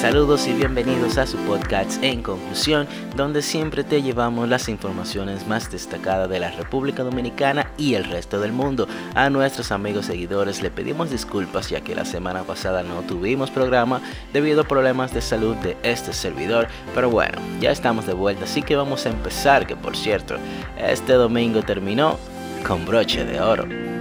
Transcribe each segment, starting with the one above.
Saludos y bienvenidos a su podcast En Conclusión, donde siempre te llevamos las informaciones más destacadas de la República Dominicana y el resto del mundo. A nuestros amigos seguidores le pedimos disculpas ya que la semana pasada no tuvimos programa debido a problemas de salud de este servidor, pero bueno, ya estamos de vuelta, así que vamos a empezar, que por cierto, este domingo terminó con broche de oro.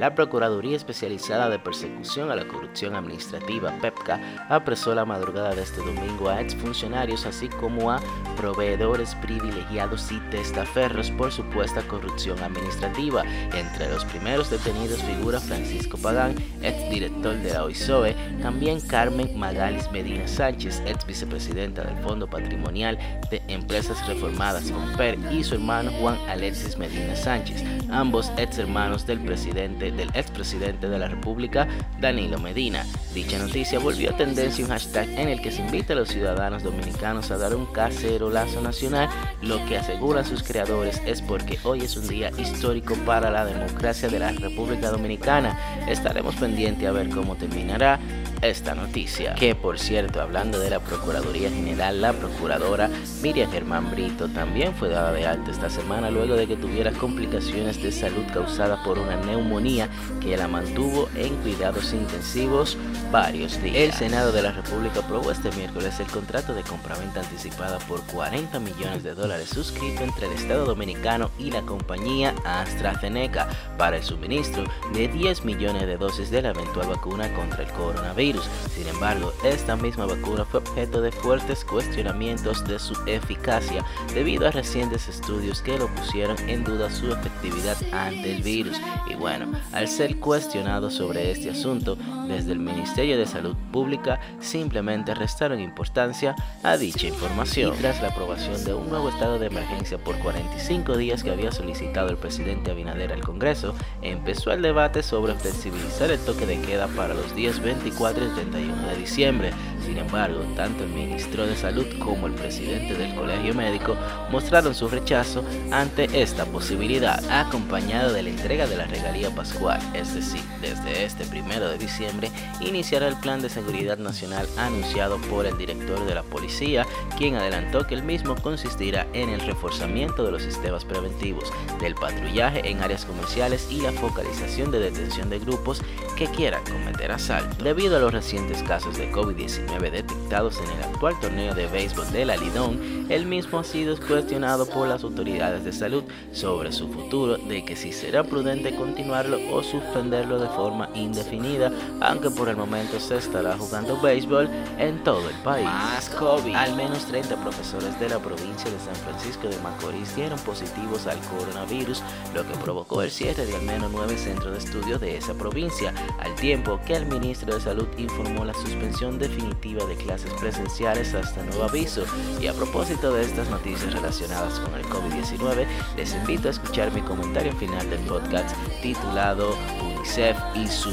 La Procuraduría Especializada de Persecución a la Corrupción Administrativa, PEPCA, apresó la madrugada de este domingo a exfuncionarios así como a proveedores privilegiados y testaferros por supuesta corrupción administrativa. Entre los primeros detenidos figura Francisco Pagán, exdirector de la OISOE, también Carmen Magalis Medina Sánchez, ex vicepresidenta del Fondo Patrimonial de Empresas Reformadas PER, y su hermano Juan Alexis Medina Sánchez, ambos ex hermanos del presidente del expresidente de la República, Danilo Medina. Dicha noticia volvió a tendencia un hashtag en el que se invita a los ciudadanos dominicanos a dar un cacerolazo nacional, lo que aseguran sus creadores es porque hoy es un día histórico para la democracia de la República Dominicana. Estaremos pendientes a ver cómo terminará esta noticia. Que por cierto, hablando de la Procuraduría General, la Procuradora Miriam Germán Brito también fue dada de alta esta semana luego de que tuviera complicaciones de salud causadas por una neumonía que la mantuvo en cuidados intensivos varios días. El Senado de la República aprobó este miércoles el contrato de compraventa anticipada por 40 millones de dólares suscrito entre el Estado Dominicano y la compañía AstraZeneca para el suministro de 10 millones de dosis de la eventual vacuna contra el coronavirus. Sin embargo, esta misma vacuna fue objeto de fuertes cuestionamientos de su eficacia debido a recientes estudios que lo pusieron en duda su efectividad ante el virus. Y bueno, al ser cuestionado sobre este asunto, desde el Ministerio de Salud Pública simplemente restaron importancia a dicha información. Tras la aprobación de un nuevo estado de emergencia por 45 días que había solicitado el presidente Abinader al Congreso, empezó el debate sobre flexibilizar el toque de queda para los días 24 el 31 de diciembre. Sin embargo, tanto el ministro de Salud como el presidente del Colegio Médico mostraron su rechazo ante esta posibilidad, acompañado de la entrega de la regalía pascual, es decir, desde este primero de diciembre iniciará el plan de seguridad nacional anunciado por el director de la policía, quien adelantó que el mismo consistirá en el reforzamiento de los sistemas preventivos, del patrullaje en áreas comerciales y la focalización de detención de grupos que quieran cometer asalto. Debido a los recientes casos de COVID-19 detectados en el actual torneo de béisbol de la Lidón, el mismo ha sido cuestionado por las autoridades de salud sobre su futuro, de que si será prudente continuarlo o suspenderlo de forma indefinida, aunque por el momento se estará jugando béisbol en todo el país. Más COVID. Al menos 30 profesores de la provincia de San Francisco de Macorís dieron positivos al coronavirus, lo que provocó el cierre de al menos 9 centros de estudio de esa provincia, al tiempo que el ministro de Salud informó la suspensión definitiva de clases presenciales hasta nuevo aviso. Y a propósito de estas noticias relacionadas con el COVID-19, les invito a escuchar mi comentario final del podcast titulado UNICEF y su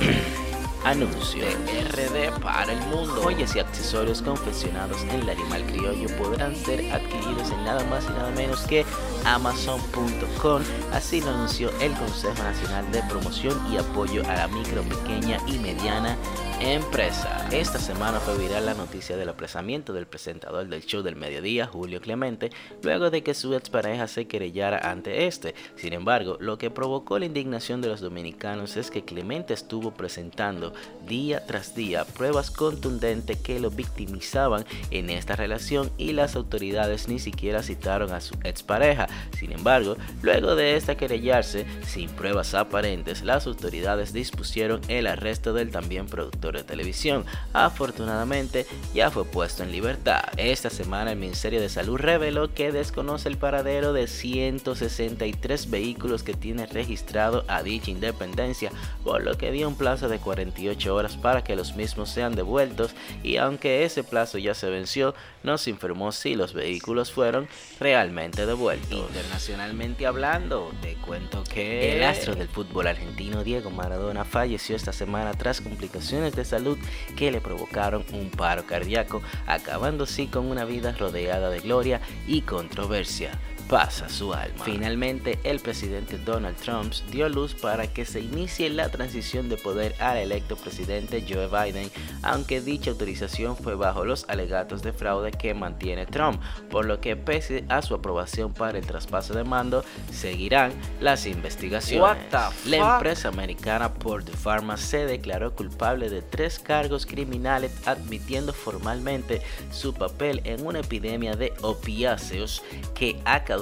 anuncio de RD para el mundo. Joyas y accesorios confeccionados en el animal criollo podrán ser adquiridos en nada más y nada menos que amazon.com. Así lo anunció el Consejo Nacional de Promoción y Apoyo a la Micro, Pequeña y Mediana Empresa. Esta semana fue viral la noticia del apresamiento del presentador del show del mediodía, Julio Clemente, luego de que su expareja se querellara ante este. Sin embargo, lo que provocó la indignación de los dominicanos es que Clemente estuvo presentando día tras día pruebas contundentes que lo victimizaban en esta relación y las autoridades ni siquiera citaron a su expareja. Sin embargo, luego de esta querellarse, sin pruebas aparentes, las autoridades dispusieron el arresto del también productor de televisión. Afortunadamente, ya fue puesto en libertad. Esta semana el Ministerio de Salud reveló que desconoce el paradero de 163 vehículos que tiene registrado a dicha independencia, por lo que dio un plazo de 48 horas para que los mismos sean devueltos y aunque ese plazo ya se venció, no se informó si los vehículos fueron realmente devueltos. Internacionalmente hablando, te cuento que el astro del fútbol argentino Diego Maradona falleció esta semana tras complicaciones de salud que le provocaron un paro cardíaco, acabando así con una vida rodeada de gloria y controversia. Traspasa su alma. Finalmente, el presidente Donald Trump dio luz para que se inicie la transición de poder al electo presidente Joe Biden, aunque dicha autorización fue bajo los alegatos de fraude que mantiene Trump, por lo que pese a su aprobación para el traspaso de mando, seguirán las investigaciones. La empresa americana Port Pharma se declaró culpable de tres cargos criminales admitiendo formalmente su papel en una epidemia de opiáceos que ha causado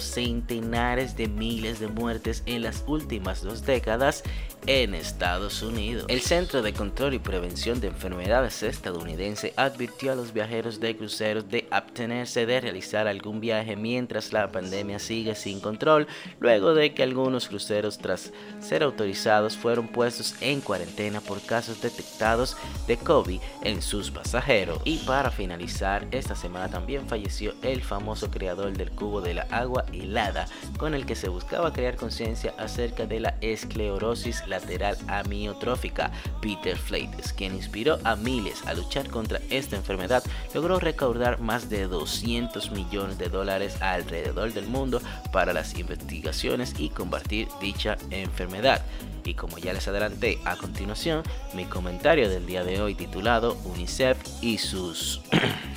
centenares de miles de muertes en las últimas dos décadas en Estados Unidos. El Centro de Control y Prevención de Enfermedades estadounidense advirtió a los viajeros de cruceros de abstenerse de realizar algún viaje mientras la pandemia sigue sin control, luego de que algunos cruceros tras ser autorizados fueron puestos en cuarentena por casos detectados de COVID en sus pasajeros. Y para finalizar, esta semana también falleció el famoso creador del cubo de la agua helada, con el que se buscaba crear conciencia acerca de la esclerosis lateral amiotrófica. Peter Fleites, quien inspiró a miles a luchar contra esta enfermedad, logró recaudar más de 200 millones de dólares alrededor del mundo para las investigaciones y combatir dicha enfermedad. Y como ya les adelanté a continuación, mi comentario del día de hoy titulado UNICEF y sus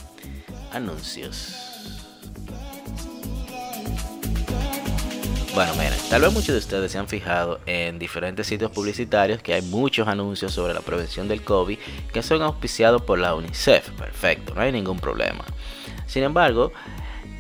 anuncios. Bueno, miren, tal vez muchos de ustedes se han fijado en diferentes sitios publicitarios que hay muchos anuncios sobre la prevención del COVID que son auspiciados por la UNICEF. Perfecto, no hay ningún problema. Sin embargo,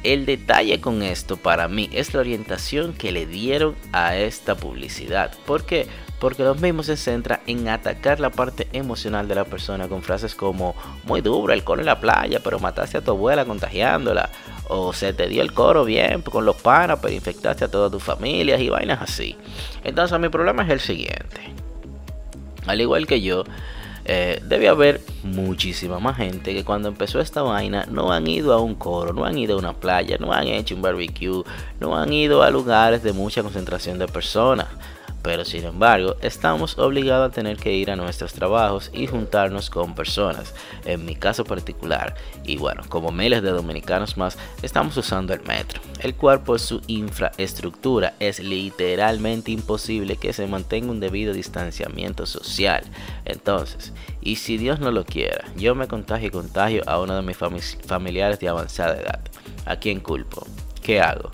el detalle con esto para mí es la orientación que le dieron a esta publicidad. ¿Por qué? Porque los mismos se centra en atacar la parte emocional de la persona con frases como muy duro el coro en la playa, pero mataste a tu abuela contagiándola o se te dio el coro bien con los panas, pero infectaste a todas tus familias y vainas así. Entonces mi problema es el siguiente. Al igual que yo, eh, debe haber muchísima más gente que cuando empezó esta vaina no han ido a un coro, no han ido a una playa, no han hecho un barbecue, no han ido a lugares de mucha concentración de personas pero sin embargo estamos obligados a tener que ir a nuestros trabajos y juntarnos con personas. En mi caso particular, y bueno, como miles de dominicanos más, estamos usando el metro, el cual por su infraestructura es literalmente imposible que se mantenga un debido distanciamiento social. Entonces, y si Dios no lo quiera, yo me contagio y contagio a uno de mis familiares de avanzada edad, ¿a quién culpo? ¿Qué hago?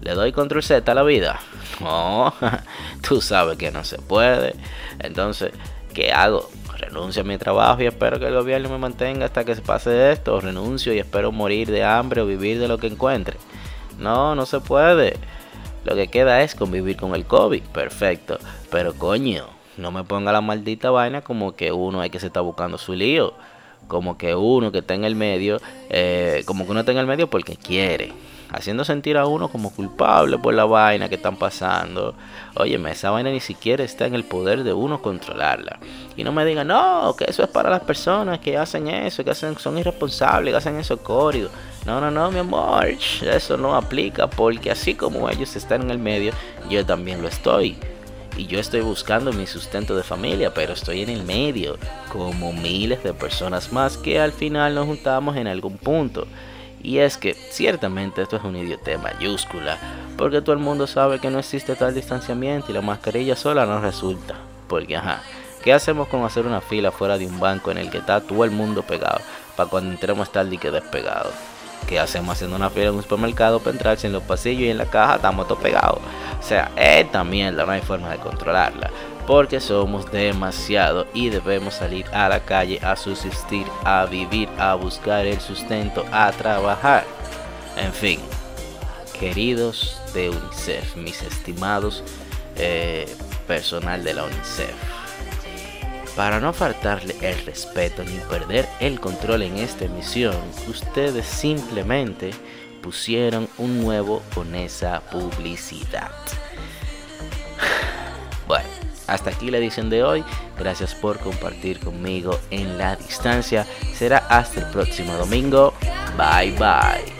¿Le doy control Z a la vida? No, tú sabes que no se puede. Entonces, ¿qué hago? Renuncio a mi trabajo y espero que el gobierno me mantenga hasta que se pase esto. Renuncio y espero morir de hambre o vivir de lo que encuentre. No, no se puede. Lo que queda es convivir con el COVID. Perfecto. Pero coño, no me ponga la maldita vaina como que uno hay que se está buscando su lío. Como que uno que está en el medio, eh, como que uno está en el medio porque quiere haciendo sentir a uno como culpable por la vaina que están pasando. Óyeme, esa vaina ni siquiera está en el poder de uno controlarla. Y no me digan, no, que eso es para las personas que hacen eso, que hacen, son irresponsables, que hacen eso código. No, no, no, mi amor, eso no aplica porque así como ellos están en el medio, yo también lo estoy. Y yo estoy buscando mi sustento de familia, pero estoy en el medio, como miles de personas más que al final nos juntamos en algún punto. Y es que ciertamente esto es un idiotez mayúscula, porque todo el mundo sabe que no existe tal distanciamiento y la mascarilla sola no resulta. Porque ajá, ¿qué hacemos con hacer una fila fuera de un banco en el que está todo el mundo pegado para cuando entremos estar que despegado? ¿Qué hacemos haciendo una fila en un supermercado para entrarse en los pasillos y en la caja estamos todos pegados? O sea, esta mierda no hay forma de controlarla porque somos demasiado y debemos salir a la calle a subsistir, a vivir, a buscar el sustento, a trabajar. En fin, queridos de UNICEF, mis estimados eh, personal de la UNICEF, para no faltarle el respeto ni perder el control en esta emisión, ustedes simplemente pusieron un nuevo con esa publicidad. Hasta aquí la edición de hoy. Gracias por compartir conmigo en la distancia. Será hasta el próximo domingo. Bye bye.